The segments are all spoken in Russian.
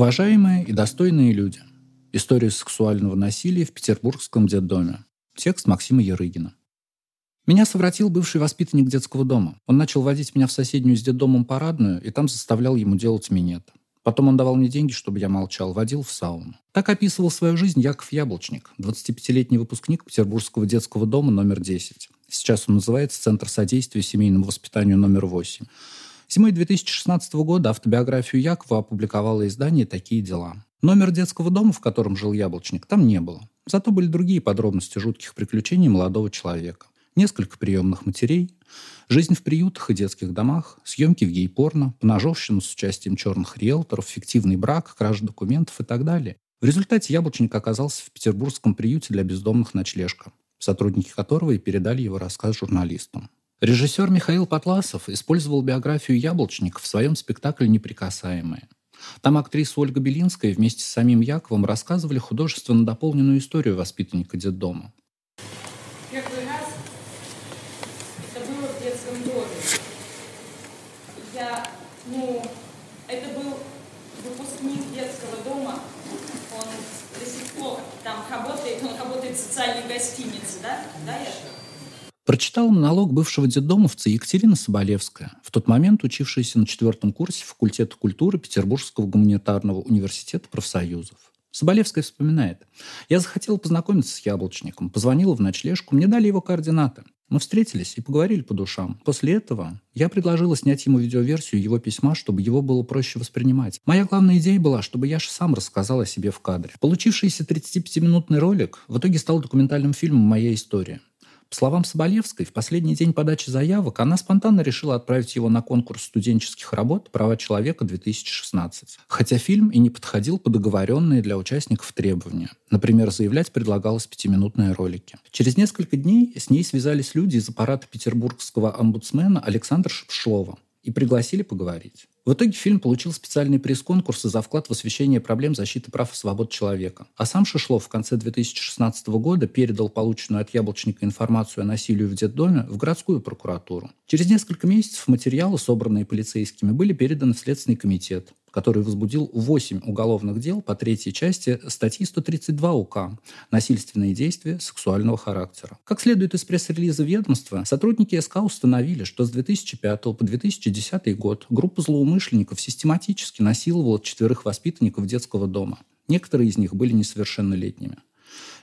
Уважаемые и достойные люди. История сексуального насилия в петербургском детдоме. Текст Максима Ярыгина. Меня совратил бывший воспитанник детского дома. Он начал водить меня в соседнюю с детдомом парадную, и там заставлял ему делать минет. Потом он давал мне деньги, чтобы я молчал, водил в сауну. Так описывал свою жизнь Яков Яблочник, 25-летний выпускник Петербургского детского дома номер 10. Сейчас он называется Центр содействия семейному воспитанию номер 8. Зимой 2016 года автобиографию Якова опубликовало издание «Такие дела». Номер детского дома, в котором жил Яблочник, там не было. Зато были другие подробности жутких приключений молодого человека. Несколько приемных матерей, жизнь в приютах и детских домах, съемки в гей-порно, поножовщину с участием черных риэлторов, фиктивный брак, кража документов и так далее. В результате Яблочник оказался в петербургском приюте для бездомных ночлежка, сотрудники которого и передали его рассказ журналистам. Режиссер Михаил Потласов использовал биографию Яблочник в своем спектакле «Неприкасаемые». Там актриса Ольга Белинская вместе с самим Яковом рассказывали художественно дополненную историю воспитанника детдома. Первый раз это было в детском доме. Я, ну, это был выпускник детского дома. Он до сих пор там работает, он работает в социальной гостинице, да? Да, я? Прочитала монолог бывшего детдомовца Екатерина Соболевская, в тот момент учившаяся на четвертом курсе факультета культуры Петербургского гуманитарного университета профсоюзов. Соболевская вспоминает. «Я захотела познакомиться с яблочником, позвонила в ночлежку, мне дали его координаты. Мы встретились и поговорили по душам. После этого я предложила снять ему видеоверсию его письма, чтобы его было проще воспринимать. Моя главная идея была, чтобы я же сам рассказал о себе в кадре. Получившийся 35-минутный ролик в итоге стал документальным фильмом «Моя история». По словам Соболевской, в последний день подачи заявок она спонтанно решила отправить его на конкурс студенческих работ «Права человека-2016». Хотя фильм и не подходил по договоренные для участников требования. Например, заявлять предлагалось пятиминутные ролики. Через несколько дней с ней связались люди из аппарата петербургского омбудсмена Александра Шепшлова и пригласили поговорить. В итоге фильм получил специальный пресс-конкурс за вклад в освещение проблем защиты прав и свобод человека. А сам Шишлов в конце 2016 года передал полученную от Яблочника информацию о насилии в детдоме в городскую прокуратуру. Через несколько месяцев материалы, собранные полицейскими, были переданы в Следственный комитет который возбудил 8 уголовных дел по третьей части статьи 132 УК «Насильственные действия сексуального характера». Как следует из пресс-релиза ведомства, сотрудники СК установили, что с 2005 по 2010 год группа злоумышленников систематически насиловала четверых воспитанников детского дома. Некоторые из них были несовершеннолетними.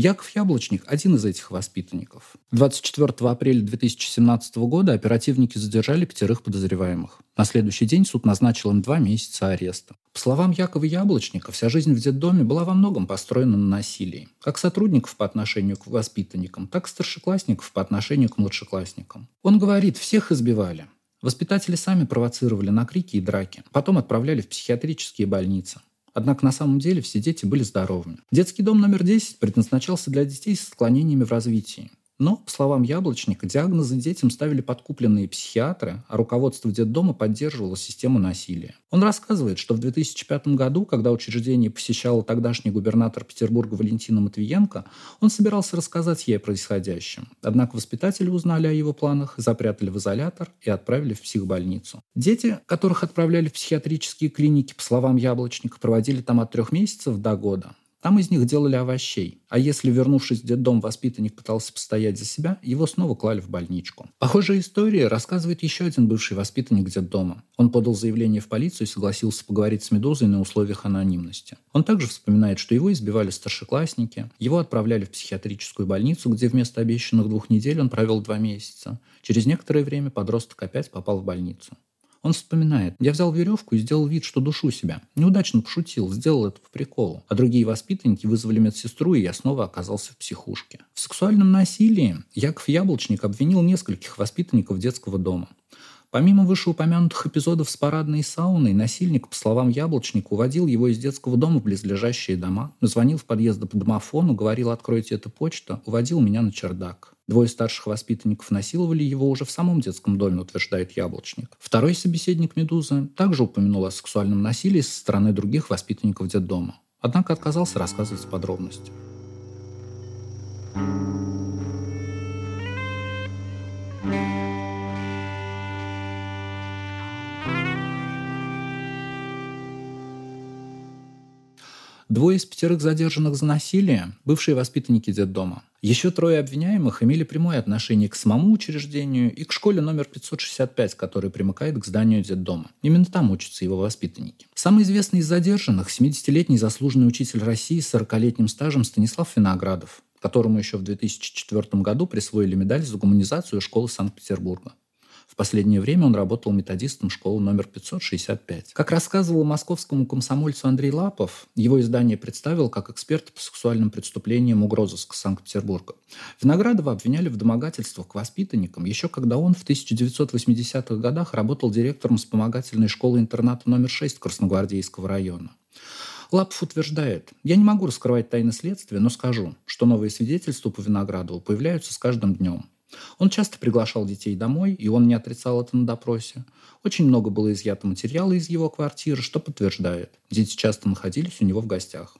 Яков Яблочник – один из этих воспитанников. 24 апреля 2017 года оперативники задержали пятерых подозреваемых. На следующий день суд назначил им два месяца ареста. По словам Якова Яблочника, вся жизнь в детдоме была во многом построена на насилии. Как сотрудников по отношению к воспитанникам, так и старшеклассников по отношению к младшеклассникам. Он говорит, всех избивали. Воспитатели сами провоцировали на крики и драки. Потом отправляли в психиатрические больницы. Однако на самом деле все дети были здоровыми. Детский дом номер 10 предназначался для детей с отклонениями в развитии. Но, по словам Яблочника, диагнозы детям ставили подкупленные психиатры, а руководство детдома поддерживало систему насилия. Он рассказывает, что в 2005 году, когда учреждение посещала тогдашний губернатор Петербурга Валентина Матвиенко, он собирался рассказать ей о происходящем. Однако воспитатели узнали о его планах, запрятали в изолятор и отправили в психбольницу. Дети, которых отправляли в психиатрические клиники, по словам Яблочника, проводили там от трех месяцев до года. Там из них делали овощей. А если, вернувшись в детдом, воспитанник пытался постоять за себя, его снова клали в больничку. Похожая история рассказывает еще один бывший воспитанник детдома. Он подал заявление в полицию и согласился поговорить с «Медузой» на условиях анонимности. Он также вспоминает, что его избивали старшеклассники, его отправляли в психиатрическую больницу, где вместо обещанных двух недель он провел два месяца. Через некоторое время подросток опять попал в больницу. Он вспоминает. Я взял веревку и сделал вид, что душу себя. Неудачно пошутил, сделал это по приколу. А другие воспитанники вызвали медсестру, и я снова оказался в психушке. В сексуальном насилии Яков Яблочник обвинил нескольких воспитанников детского дома. Помимо вышеупомянутых эпизодов с парадной сауной, насильник, по словам Яблочника, уводил его из детского дома в близлежащие дома, звонил в подъезд по домофону, говорил «откройте эту почту», уводил меня на чердак. Двое старших воспитанников насиловали его уже в самом детском доме, утверждает Яблочник. Второй собеседник «Медузы» также упомянул о сексуальном насилии со стороны других воспитанников детдома. Однако отказался рассказывать подробности. Двое из пятерых задержанных за насилие – бывшие воспитанники детдома. Еще трое обвиняемых имели прямое отношение к самому учреждению и к школе номер 565, которая примыкает к зданию детдома. Именно там учатся его воспитанники. Самый известный из задержанных – 70-летний заслуженный учитель России с 40-летним стажем Станислав Виноградов, которому еще в 2004 году присвоили медаль за гуманизацию школы Санкт-Петербурга. В последнее время он работал методистом школы номер 565. Как рассказывал московскому комсомольцу Андрей Лапов, его издание представил как эксперт по сексуальным преступлениям угрозыска Санкт-Петербурга. Виноградова обвиняли в домогательствах к воспитанникам еще когда он в 1980-х годах работал директором вспомогательной школы-интерната номер 6 Красногвардейского района. Лапов утверждает, я не могу раскрывать тайны следствия, но скажу, что новые свидетельства по Виноградову появляются с каждым днем. Он часто приглашал детей домой, и он не отрицал это на допросе. Очень много было изъято материала из его квартиры, что подтверждает. Дети часто находились у него в гостях.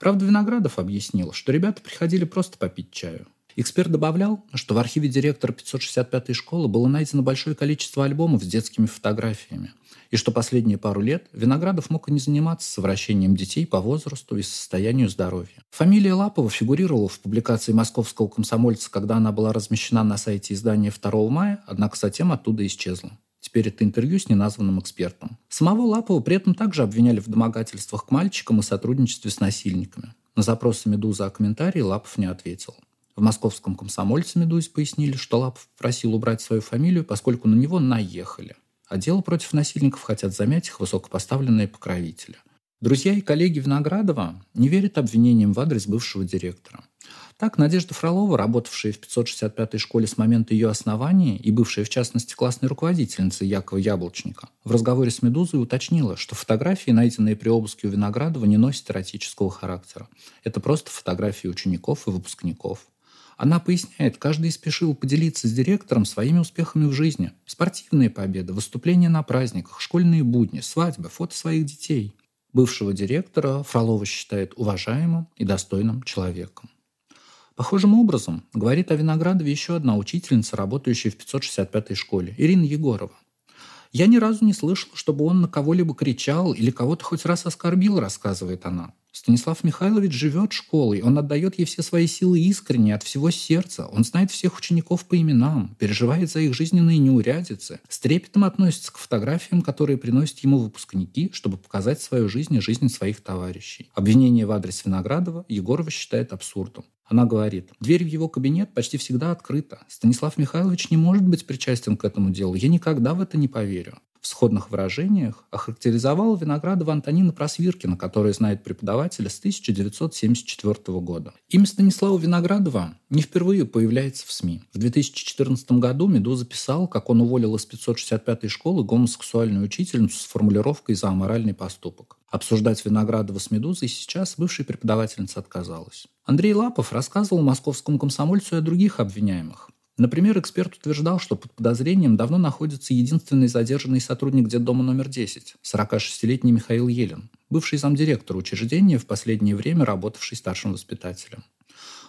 Правда, Виноградов объяснил, что ребята приходили просто попить чаю. Эксперт добавлял, что в архиве директора 565-й школы было найдено большое количество альбомов с детскими фотографиями, и что последние пару лет Виноградов мог и не заниматься совращением детей по возрасту и состоянию здоровья. Фамилия Лапова фигурировала в публикации московского комсомольца, когда она была размещена на сайте издания 2 мая, однако затем оттуда исчезла. Теперь это интервью с неназванным экспертом. Самого Лапова при этом также обвиняли в домогательствах к мальчикам и сотрудничестве с насильниками. На запросы «Медузы» о комментарии Лапов не ответил. В московском комсомольце «Медузе» пояснили, что Лапов просил убрать свою фамилию, поскольку на него наехали. А дело против насильников хотят замять их высокопоставленные покровители. Друзья и коллеги Виноградова не верят обвинениям в адрес бывшего директора. Так, Надежда Фролова, работавшая в 565-й школе с момента ее основания и бывшая, в частности, классной руководительницей Якова Яблочника, в разговоре с «Медузой» уточнила, что фотографии, найденные при обыске у Виноградова, не носят эротического характера. Это просто фотографии учеников и выпускников. Она поясняет, каждый спешил поделиться с директором своими успехами в жизни. Спортивные победы, выступления на праздниках, школьные будни, свадьбы, фото своих детей. Бывшего директора Фролова считает уважаемым и достойным человеком. Похожим образом говорит о Виноградове еще одна учительница, работающая в 565-й школе, Ирина Егорова. «Я ни разу не слышала, чтобы он на кого-либо кричал или кого-то хоть раз оскорбил», рассказывает она. Станислав Михайлович живет школой, он отдает ей все свои силы искренне, от всего сердца. Он знает всех учеников по именам, переживает за их жизненные неурядицы, с трепетом относится к фотографиям, которые приносят ему выпускники, чтобы показать свою жизнь и жизнь своих товарищей. Обвинение в адрес Виноградова Егорова считает абсурдом. Она говорит, дверь в его кабинет почти всегда открыта. Станислав Михайлович не может быть причастен к этому делу. Я никогда в это не поверю в сходных выражениях охарактеризовал Виноградова Антонина Просвиркина, который знает преподавателя с 1974 года. Имя Станислава Виноградова не впервые появляется в СМИ. В 2014 году «Медуза» писал, как он уволил из 565-й школы гомосексуальную учительницу с формулировкой за аморальный поступок. Обсуждать Виноградова с «Медузой» сейчас бывшая преподавательница отказалась. Андрей Лапов рассказывал московскому комсомольцу и о других обвиняемых. Например, эксперт утверждал, что под подозрением давно находится единственный задержанный сотрудник детдома номер 10, 46-летний Михаил Елен, бывший замдиректора учреждения, в последнее время работавший старшим воспитателем.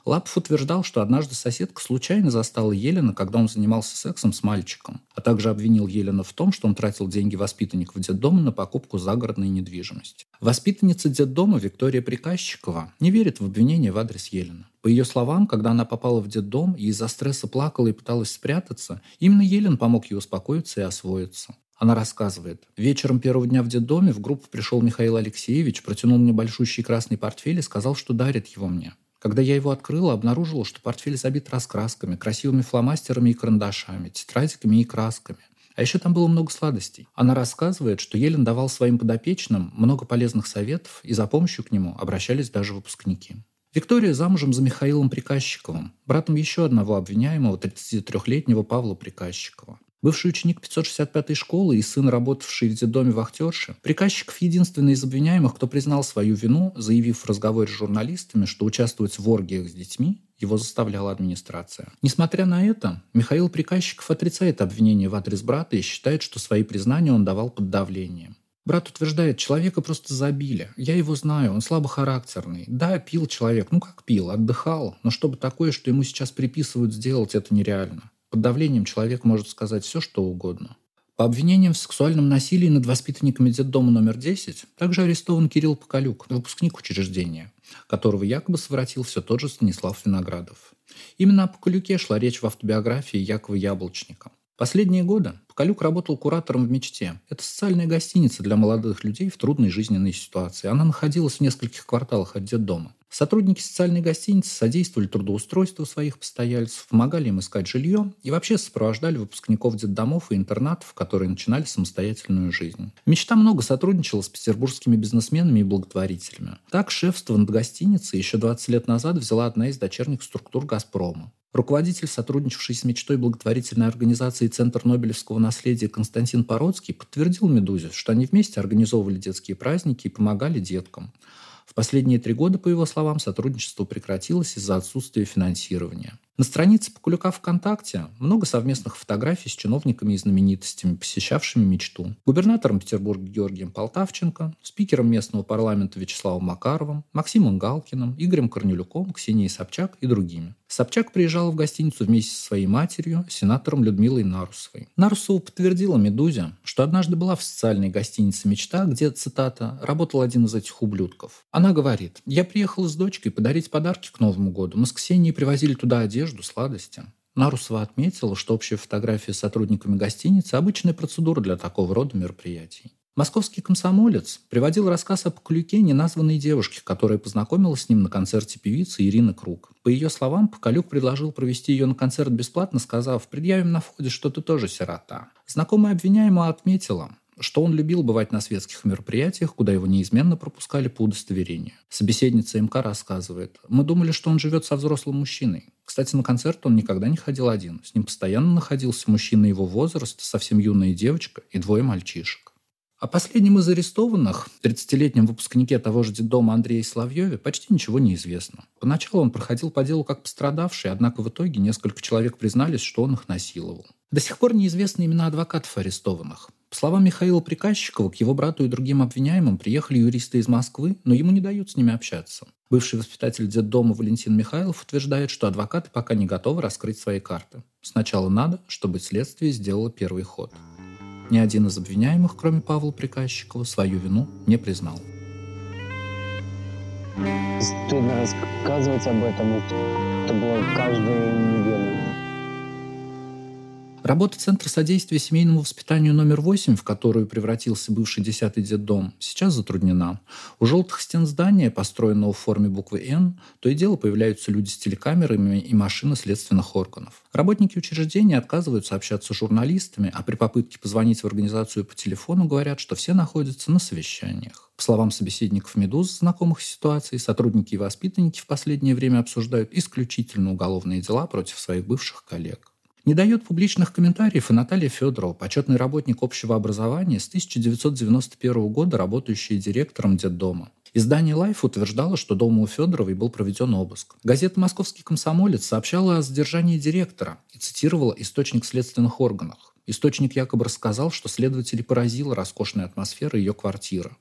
Лапов утверждал, что однажды соседка случайно застала Елена, когда он занимался сексом с мальчиком, а также обвинил Елена в том, что он тратил деньги воспитанников детдома на покупку загородной недвижимости. Воспитанница детдома Виктория Приказчикова не верит в обвинение в адрес Елена. По ее словам, когда она попала в детдом и из-за стресса плакала и пыталась спрятаться, именно Елен помог ей успокоиться и освоиться. Она рассказывает. Вечером первого дня в детдоме в группу пришел Михаил Алексеевич, протянул мне большущий красный портфель и сказал, что дарит его мне. Когда я его открыла, обнаружила, что портфель забит раскрасками, красивыми фломастерами и карандашами, тетрадиками и красками. А еще там было много сладостей. Она рассказывает, что Елен давал своим подопечным много полезных советов, и за помощью к нему обращались даже выпускники. Виктория замужем за Михаилом Приказчиковым, братом еще одного обвиняемого, 33-летнего Павла Приказчикова. Бывший ученик 565-й школы и сын, работавший в детдоме вахтерши, приказчиков единственный из обвиняемых, кто признал свою вину, заявив в разговоре с журналистами, что участвовать в оргиях с детьми его заставляла администрация. Несмотря на это, Михаил Приказчиков отрицает обвинение в адрес брата и считает, что свои признания он давал под давлением. Брат утверждает, человека просто забили. Я его знаю, он слабохарактерный. Да, пил человек, ну как пил, отдыхал, но чтобы такое, что ему сейчас приписывают сделать, это нереально. Под давлением человек может сказать все, что угодно. По обвинениям в сексуальном насилии над воспитанниками детдома номер 10 также арестован Кирилл Поколюк, выпускник учреждения, которого якобы совратил все тот же Станислав Виноградов. Именно о Поколюке шла речь в автобиографии Якова Яблочника. Последние годы Поколюк работал куратором в «Мечте». Это социальная гостиница для молодых людей в трудной жизненной ситуации. Она находилась в нескольких кварталах от детдома. Сотрудники социальной гостиницы содействовали трудоустройству своих постояльцев, помогали им искать жилье и вообще сопровождали выпускников детдомов и интернатов, которые начинали самостоятельную жизнь. Мечта много сотрудничала с петербургскими бизнесменами и благотворителями. Так шефство над гостиницей еще 20 лет назад взяла одна из дочерних структур «Газпрома». Руководитель, сотрудничавший с мечтой благотворительной организации Центр Нобелевского наследия Константин Породский подтвердил «Медузе», что они вместе организовывали детские праздники и помогали деткам. В последние три года, по его словам, сотрудничество прекратилось из-за отсутствия финансирования. На странице Покулюка ВКонтакте много совместных фотографий с чиновниками и знаменитостями, посещавшими мечту. Губернатором Петербурга Георгием Полтавченко, спикером местного парламента Вячеславом Макаровым, Максимом Галкиным, Игорем Корнелюком, Ксенией Собчак и другими. Собчак приезжала в гостиницу вместе со своей матерью, сенатором Людмилой Нарусовой. Нарусова подтвердила «Медузе», что однажды была в социальной гостинице «Мечта», где, цитата, работал один из этих ублюдков. Она говорит, «Я приехала с дочкой подарить подарки к Новому году. Мы с Ксенией привозили туда одежду, одежду, сладости. Нарусова отметила, что общая фотография с сотрудниками гостиницы – обычная процедура для такого рода мероприятий. Московский комсомолец приводил рассказ о Поколюке неназванной девушке, которая познакомилась с ним на концерте певицы Ирины Круг. По ее словам, Поколюк предложил провести ее на концерт бесплатно, сказав «Предъявим на входе, что ты тоже сирота». Знакомая обвиняемая отметила, что он любил бывать на светских мероприятиях, куда его неизменно пропускали по удостоверению. Собеседница МК рассказывает, «Мы думали, что он живет со взрослым мужчиной. Кстати, на концерт он никогда не ходил один. С ним постоянно находился мужчина его возраста, совсем юная девочка и двое мальчишек. О последнем из арестованных, 30-летнем выпускнике того же детдома Андрея Славьеве, почти ничего не известно. Поначалу он проходил по делу как пострадавший, однако в итоге несколько человек признались, что он их насиловал. До сих пор неизвестны имена адвокатов арестованных. По словам Михаила Приказчикова, к его брату и другим обвиняемым приехали юристы из Москвы, но ему не дают с ними общаться. Бывший воспитатель детдома Валентин Михайлов утверждает, что адвокаты пока не готовы раскрыть свои карты. Сначала надо, чтобы следствие сделало первый ход. Ни один из обвиняемых, кроме Павла Приказчикова, свою вину не признал. Стыдно рассказывать об этом. Это было каждую неделю. Работа Центра содействия семейному воспитанию номер 8, в которую превратился бывший 10-й детдом, сейчас затруднена. У желтых стен здания, построенного в форме буквы «Н», то и дело появляются люди с телекамерами и машины следственных органов. Работники учреждения отказываются общаться с журналистами, а при попытке позвонить в организацию по телефону говорят, что все находятся на совещаниях. По словам собеседников «Медузы», знакомых с ситуацией, сотрудники и воспитанники в последнее время обсуждают исключительно уголовные дела против своих бывших коллег. Не дает публичных комментариев и Наталья Федорова, почетный работник общего образования с 1991 года, работающая директором детдома. Издание «Лайф» утверждало, что дома у Федоровой был проведен обыск. Газета «Московский комсомолец» сообщала о задержании директора и цитировала источник следственных органов. Источник якобы рассказал, что следователей поразила роскошная атмосфера ее квартиры.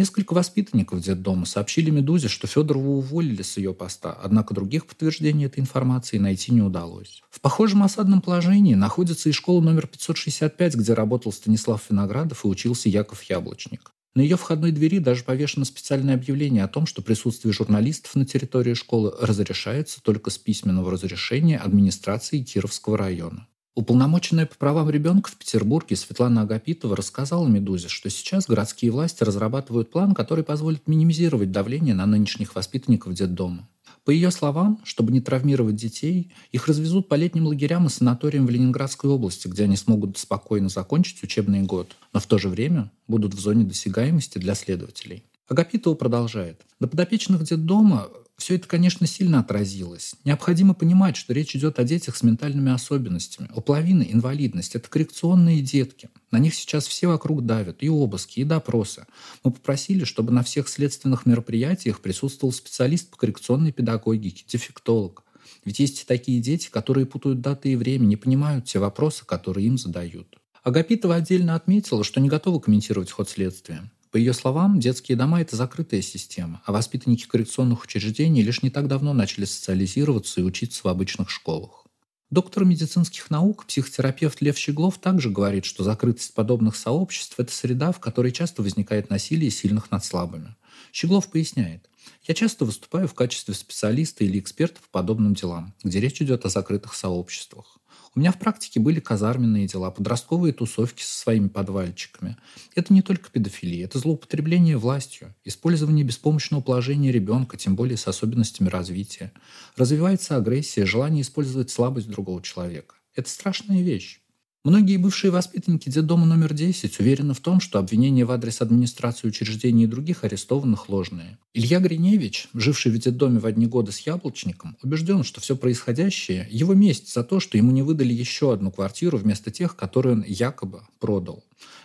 Несколько воспитанников детдома сообщили «Медузе», что Федорову уволили с ее поста, однако других подтверждений этой информации найти не удалось. В похожем осадном положении находится и школа номер 565, где работал Станислав Виноградов и учился Яков Яблочник. На ее входной двери даже повешено специальное объявление о том, что присутствие журналистов на территории школы разрешается только с письменного разрешения администрации Кировского района. Уполномоченная по правам ребенка в Петербурге Светлана Агапитова рассказала «Медузе», что сейчас городские власти разрабатывают план, который позволит минимизировать давление на нынешних воспитанников детдома. По ее словам, чтобы не травмировать детей, их развезут по летним лагерям и санаториям в Ленинградской области, где они смогут спокойно закончить учебный год, но в то же время будут в зоне досягаемости для следователей. Агапитова продолжает. До подопечных детдома все это, конечно, сильно отразилось. Необходимо понимать, что речь идет о детях с ментальными особенностями. У половины инвалидность – это коррекционные детки. На них сейчас все вокруг давят. И обыски, и допросы. Мы попросили, чтобы на всех следственных мероприятиях присутствовал специалист по коррекционной педагогике, дефектолог. Ведь есть и такие дети, которые путают даты и время, не понимают те вопросы, которые им задают. Агапитова отдельно отметила, что не готова комментировать ход следствия. По ее словам, детские дома – это закрытая система, а воспитанники коррекционных учреждений лишь не так давно начали социализироваться и учиться в обычных школах. Доктор медицинских наук, психотерапевт Лев Щеглов также говорит, что закрытость подобных сообществ – это среда, в которой часто возникает насилие сильных над слабыми. Щеглов поясняет, я часто выступаю в качестве специалиста или эксперта по подобным делам, где речь идет о закрытых сообществах. У меня в практике были казарменные дела, подростковые тусовки со своими подвальчиками. Это не только педофилия, это злоупотребление властью, использование беспомощного положения ребенка, тем более с особенностями развития. Развивается агрессия, желание использовать слабость другого человека. Это страшная вещь. Многие бывшие воспитанники детдома номер 10 уверены в том, что обвинения в адрес администрации учреждений и других арестованных ложные. Илья Гриневич, живший в детдоме в одни годы с Яблочником, убежден, что все происходящее – его месть за то, что ему не выдали еще одну квартиру вместо тех, которые он якобы продал.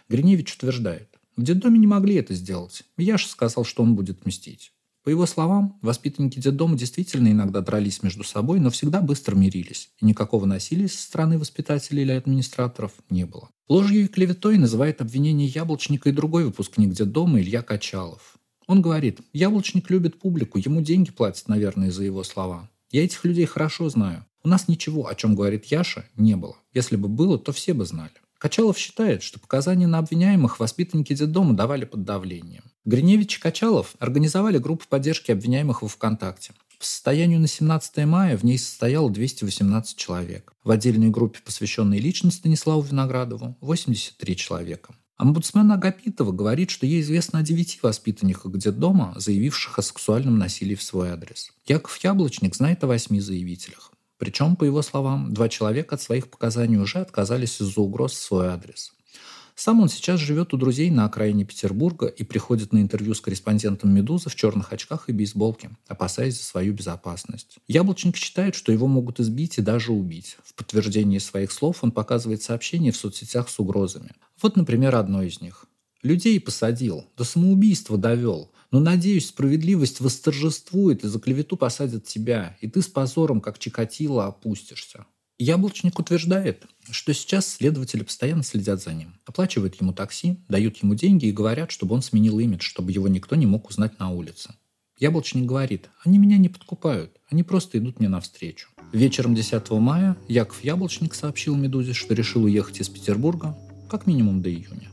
Гриневич утверждает, в детдоме не могли это сделать. Яша сказал, что он будет мстить. По его словам, воспитанники детдома действительно иногда дрались между собой, но всегда быстро мирились, и никакого насилия со стороны воспитателей или администраторов не было. Ложью и клеветой называет обвинение Яблочника и другой выпускник детдома Илья Качалов. Он говорит, Яблочник любит публику, ему деньги платят, наверное, за его слова. Я этих людей хорошо знаю. У нас ничего, о чем говорит Яша, не было. Если бы было, то все бы знали. Качалов считает, что показания на обвиняемых воспитанники детдома давали под давлением. Гриневич и Качалов организовали группу поддержки обвиняемых во ВКонтакте. По состоянию на 17 мая в ней состояло 218 человек. В отдельной группе, посвященной лично Станиславу Виноградову, 83 человека. Омбудсмен Агапитова говорит, что ей известно о девяти воспитанниках детдома, заявивших о сексуальном насилии в свой адрес. Яков Яблочник знает о восьми заявителях. Причем, по его словам, два человека от своих показаний уже отказались из-за угроз в свой адрес. Сам он сейчас живет у друзей на окраине Петербурга и приходит на интервью с корреспондентом «Медузы» в черных очках и бейсболке, опасаясь за свою безопасность. Яблочник считает, что его могут избить и даже убить. В подтверждении своих слов он показывает сообщения в соцсетях с угрозами. Вот, например, одно из них. «Людей посадил, до самоубийства довел. Но, надеюсь, справедливость восторжествует, и за клевету посадят тебя, и ты с позором, как Чикатило, опустишься. Яблочник утверждает, что сейчас следователи постоянно следят за ним, оплачивают ему такси, дают ему деньги и говорят, чтобы он сменил имидж, чтобы его никто не мог узнать на улице. Яблочник говорит, они меня не подкупают, они просто идут мне навстречу. Вечером 10 мая Яков Яблочник сообщил «Медузе», что решил уехать из Петербурга как минимум до июня.